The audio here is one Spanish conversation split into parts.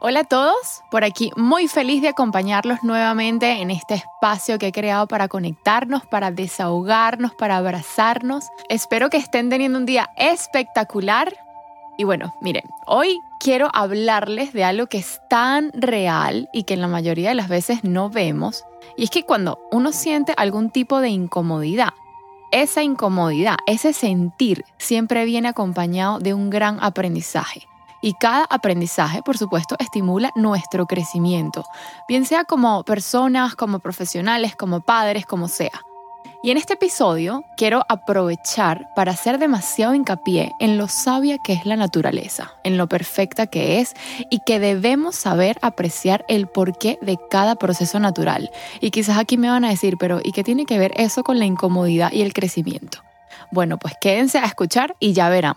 Hola a todos, por aquí muy feliz de acompañarlos nuevamente en este espacio que he creado para conectarnos, para desahogarnos, para abrazarnos. Espero que estén teniendo un día espectacular. Y bueno, miren, hoy quiero hablarles de algo que es tan real y que en la mayoría de las veces no vemos. Y es que cuando uno siente algún tipo de incomodidad, esa incomodidad, ese sentir siempre viene acompañado de un gran aprendizaje. Y cada aprendizaje, por supuesto, estimula nuestro crecimiento, bien sea como personas, como profesionales, como padres, como sea. Y en este episodio quiero aprovechar para hacer demasiado hincapié en lo sabia que es la naturaleza, en lo perfecta que es y que debemos saber apreciar el porqué de cada proceso natural. Y quizás aquí me van a decir, pero ¿y qué tiene que ver eso con la incomodidad y el crecimiento? Bueno, pues quédense a escuchar y ya verán.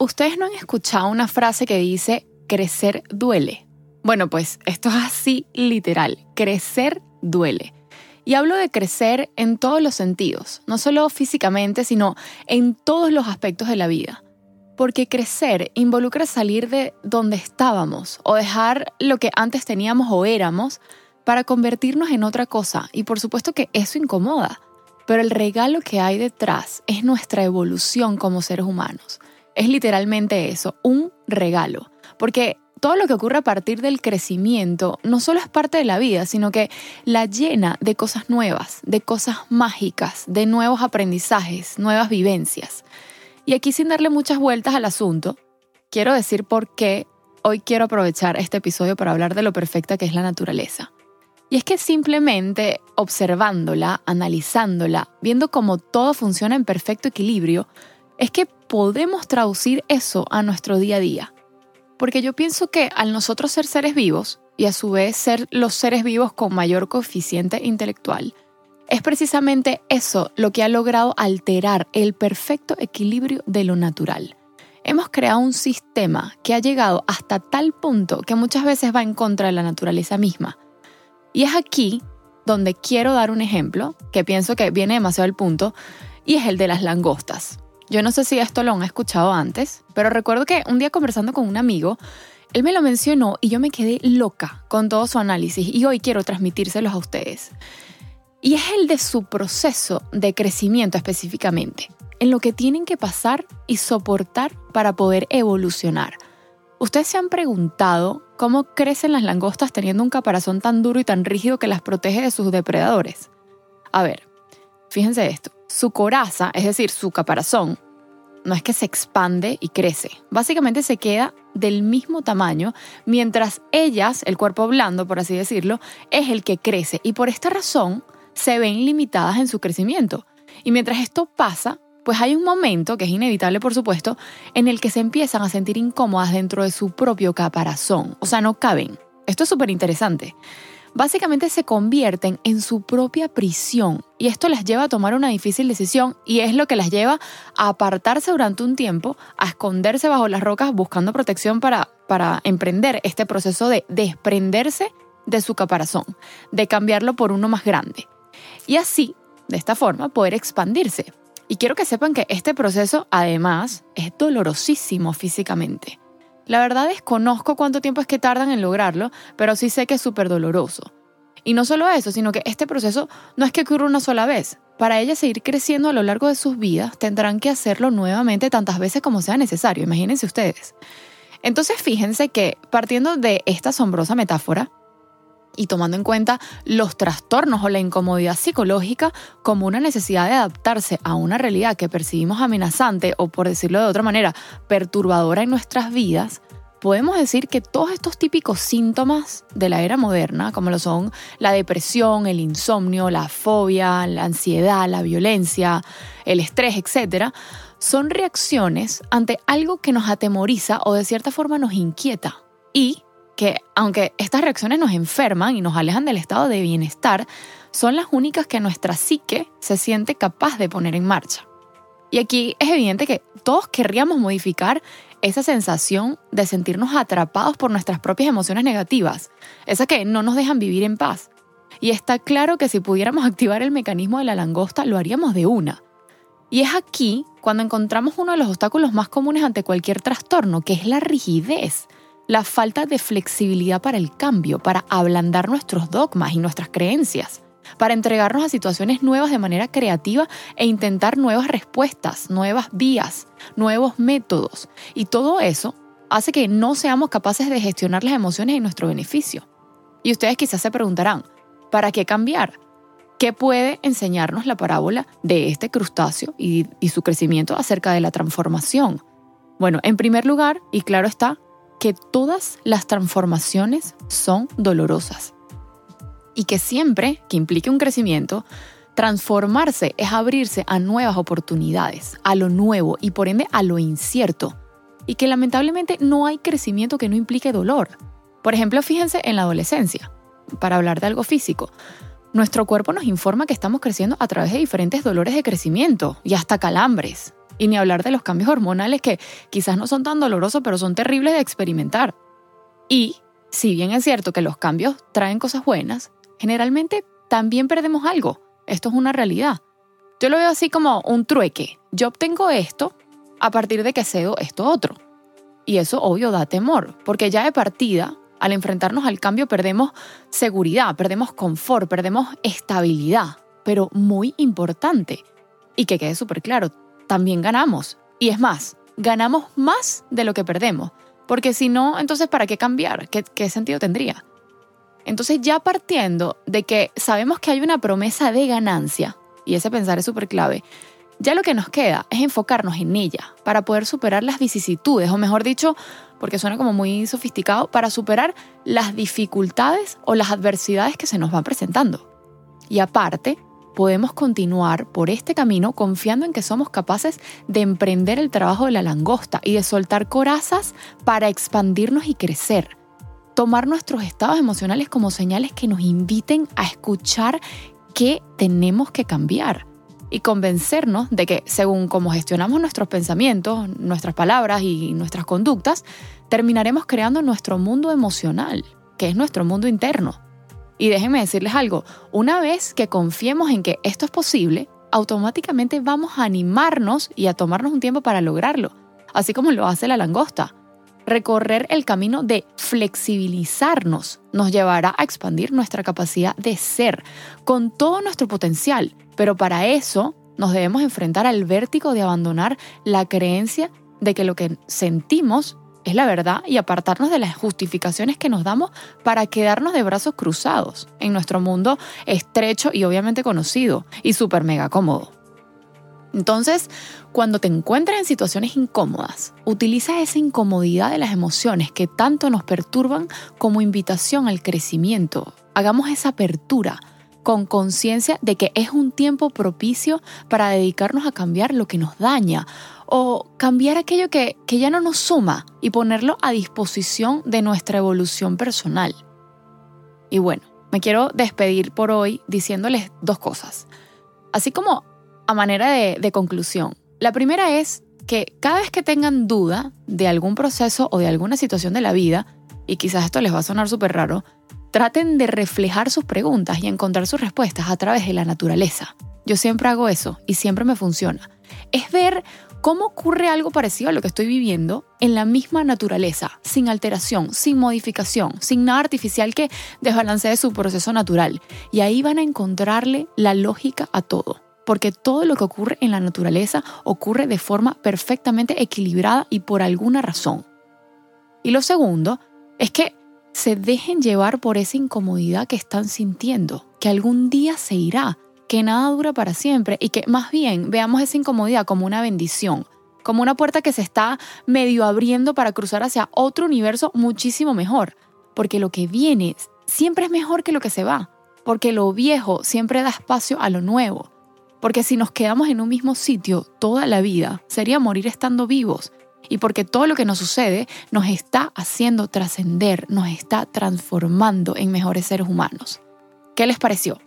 Ustedes no han escuchado una frase que dice, crecer duele. Bueno, pues esto es así literal, crecer duele. Y hablo de crecer en todos los sentidos, no solo físicamente, sino en todos los aspectos de la vida. Porque crecer involucra salir de donde estábamos o dejar lo que antes teníamos o éramos para convertirnos en otra cosa. Y por supuesto que eso incomoda. Pero el regalo que hay detrás es nuestra evolución como seres humanos es literalmente eso, un regalo. Porque todo lo que ocurre a partir del crecimiento no solo es parte de la vida, sino que la llena de cosas nuevas, de cosas mágicas, de nuevos aprendizajes, nuevas vivencias. Y aquí sin darle muchas vueltas al asunto, quiero decir por qué hoy quiero aprovechar este episodio para hablar de lo perfecta que es la naturaleza. Y es que simplemente observándola, analizándola, viendo cómo todo funciona en perfecto equilibrio, es que podemos traducir eso a nuestro día a día. Porque yo pienso que al nosotros ser seres vivos, y a su vez ser los seres vivos con mayor coeficiente intelectual, es precisamente eso lo que ha logrado alterar el perfecto equilibrio de lo natural. Hemos creado un sistema que ha llegado hasta tal punto que muchas veces va en contra de la naturaleza misma. Y es aquí donde quiero dar un ejemplo que pienso que viene demasiado al punto, y es el de las langostas. Yo no sé si esto lo han escuchado antes, pero recuerdo que un día conversando con un amigo, él me lo mencionó y yo me quedé loca con todo su análisis y hoy quiero transmitírselos a ustedes. Y es el de su proceso de crecimiento específicamente, en lo que tienen que pasar y soportar para poder evolucionar. ¿Ustedes se han preguntado cómo crecen las langostas teniendo un caparazón tan duro y tan rígido que las protege de sus depredadores? A ver, fíjense esto. Su coraza, es decir, su caparazón, no es que se expande y crece. Básicamente se queda del mismo tamaño, mientras ellas, el cuerpo blando, por así decirlo, es el que crece. Y por esta razón se ven limitadas en su crecimiento. Y mientras esto pasa, pues hay un momento, que es inevitable por supuesto, en el que se empiezan a sentir incómodas dentro de su propio caparazón. O sea, no caben. Esto es súper interesante básicamente se convierten en su propia prisión y esto las lleva a tomar una difícil decisión y es lo que las lleva a apartarse durante un tiempo, a esconderse bajo las rocas buscando protección para, para emprender este proceso de desprenderse de su caparazón, de cambiarlo por uno más grande. Y así, de esta forma, poder expandirse. Y quiero que sepan que este proceso, además, es dolorosísimo físicamente. La verdad desconozco cuánto tiempo es que tardan en lograrlo, pero sí sé que es súper doloroso. Y no solo eso, sino que este proceso no es que ocurra una sola vez, para ellas seguir creciendo a lo largo de sus vidas, tendrán que hacerlo nuevamente tantas veces como sea necesario, imagínense ustedes. Entonces fíjense que partiendo de esta asombrosa metáfora, y tomando en cuenta los trastornos o la incomodidad psicológica como una necesidad de adaptarse a una realidad que percibimos amenazante o, por decirlo de otra manera, perturbadora en nuestras vidas, podemos decir que todos estos típicos síntomas de la era moderna, como lo son la depresión, el insomnio, la fobia, la ansiedad, la violencia, el estrés, etc., son reacciones ante algo que nos atemoriza o de cierta forma nos inquieta y que aunque estas reacciones nos enferman y nos alejan del estado de bienestar, son las únicas que nuestra psique se siente capaz de poner en marcha. Y aquí es evidente que todos querríamos modificar esa sensación de sentirnos atrapados por nuestras propias emociones negativas, esas que no nos dejan vivir en paz. Y está claro que si pudiéramos activar el mecanismo de la langosta, lo haríamos de una. Y es aquí cuando encontramos uno de los obstáculos más comunes ante cualquier trastorno, que es la rigidez la falta de flexibilidad para el cambio, para ablandar nuestros dogmas y nuestras creencias, para entregarnos a situaciones nuevas de manera creativa e intentar nuevas respuestas, nuevas vías, nuevos métodos. Y todo eso hace que no seamos capaces de gestionar las emociones en nuestro beneficio. Y ustedes quizás se preguntarán, ¿para qué cambiar? ¿Qué puede enseñarnos la parábola de este crustáceo y, su crecimiento acerca de la transformación? Bueno, en primer lugar, y claro está, que todas las transformaciones son dolorosas y que siempre que implique un crecimiento, transformarse es abrirse a nuevas oportunidades, a lo nuevo y por ende a lo incierto, y que lamentablemente no hay crecimiento que no implique dolor. Por ejemplo, fíjense en la adolescencia, para hablar de algo físico. Nuestro cuerpo nos informa que estamos creciendo a través de diferentes dolores de crecimiento y hasta calambres, y ni hablar de los cambios hormonales que quizás no son tan dolorosos, pero son terribles de experimentar. Y, si bien es cierto que los cambios traen cosas buenas, generalmente también perdemos algo. Esto es una realidad. Yo lo veo así como un trueque. Yo obtengo esto a partir de que cedo esto otro. Y eso obvio da temor, porque ya de partida, al enfrentarnos al cambio perdemos seguridad, perdemos confort, perdemos estabilidad, pero muy importante. Y que quede súper claro, también ganamos. Y es más, ganamos más de lo que perdemos. Porque si no, entonces ¿para qué cambiar? ¿Qué, qué sentido tendría? Entonces ya partiendo de que sabemos que hay una promesa de ganancia, y ese pensar es súper clave, ya lo que nos queda es enfocarnos en ella para poder superar las vicisitudes, o mejor dicho, porque suena como muy sofisticado, para superar las dificultades o las adversidades que se nos van presentando. Y aparte, podemos continuar por este camino confiando en que somos capaces de emprender el trabajo de la langosta y de soltar corazas para expandirnos y crecer. Tomar nuestros estados emocionales como señales que nos inviten a escuchar qué tenemos que cambiar y convencernos de que según cómo gestionamos nuestros pensamientos, nuestras palabras y nuestras conductas, terminaremos creando nuestro mundo emocional, que es nuestro mundo interno. Y déjenme decirles algo, una vez que confiemos en que esto es posible, automáticamente vamos a animarnos y a tomarnos un tiempo para lograrlo, así como lo hace la langosta. Recorrer el camino de flexibilizarnos nos llevará a expandir nuestra capacidad de ser con todo nuestro potencial, pero para eso nos debemos enfrentar al vértigo de abandonar la creencia de que lo que sentimos es la verdad y apartarnos de las justificaciones que nos damos para quedarnos de brazos cruzados en nuestro mundo estrecho y obviamente conocido y súper mega cómodo. Entonces, cuando te encuentres en situaciones incómodas, utiliza esa incomodidad de las emociones que tanto nos perturban como invitación al crecimiento. Hagamos esa apertura con conciencia de que es un tiempo propicio para dedicarnos a cambiar lo que nos daña o cambiar aquello que, que ya no nos suma y ponerlo a disposición de nuestra evolución personal. Y bueno, me quiero despedir por hoy diciéndoles dos cosas. Así como a manera de, de, conclusión. La primera es que cada vez que tengan duda de algún proceso o de alguna situación de la vida, y quizás esto les va a sonar súper raro, Traten de reflejar sus preguntas y encontrar sus respuestas a través de la naturaleza. Yo siempre hago eso y siempre me funciona. Es ver cómo ocurre algo parecido a lo que estoy viviendo en la misma naturaleza, sin alteración, sin modificación, sin nada artificial que desbalancee su proceso natural. Y ahí van a encontrarle la lógica a todo. porque todo lo que ocurre en la naturaleza ocurre de forma perfectamente equilibrada y por alguna razón. Y lo segundo es que se dejen llevar por esa incomodidad que están sintiendo, que algún día se irá, que nada dura para siempre y que más bien veamos esa incomodidad como una bendición, como una puerta que se está medio abriendo para cruzar hacia otro universo muchísimo mejor, porque lo que viene siempre es mejor que lo que se va, porque lo viejo siempre da espacio a lo nuevo, porque si nos quedamos en un mismo sitio toda la vida, sería morir estando vivos, y porque todo lo que nos sucede nos está haciendo trascender, nos está transformando en mejores seres humanos. ¿Qué les pareció?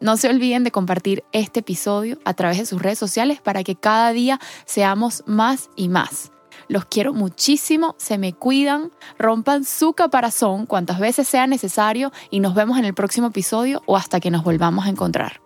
No se olviden de compartir este episodio a través de sus redes sociales para que cada día seamos más y más. Los quiero muchísimo, se me cuidan, rompan su caparazón cuantas veces sea necesario y nos vemos en el próximo episodio o hasta que nos volvamos a encontrar.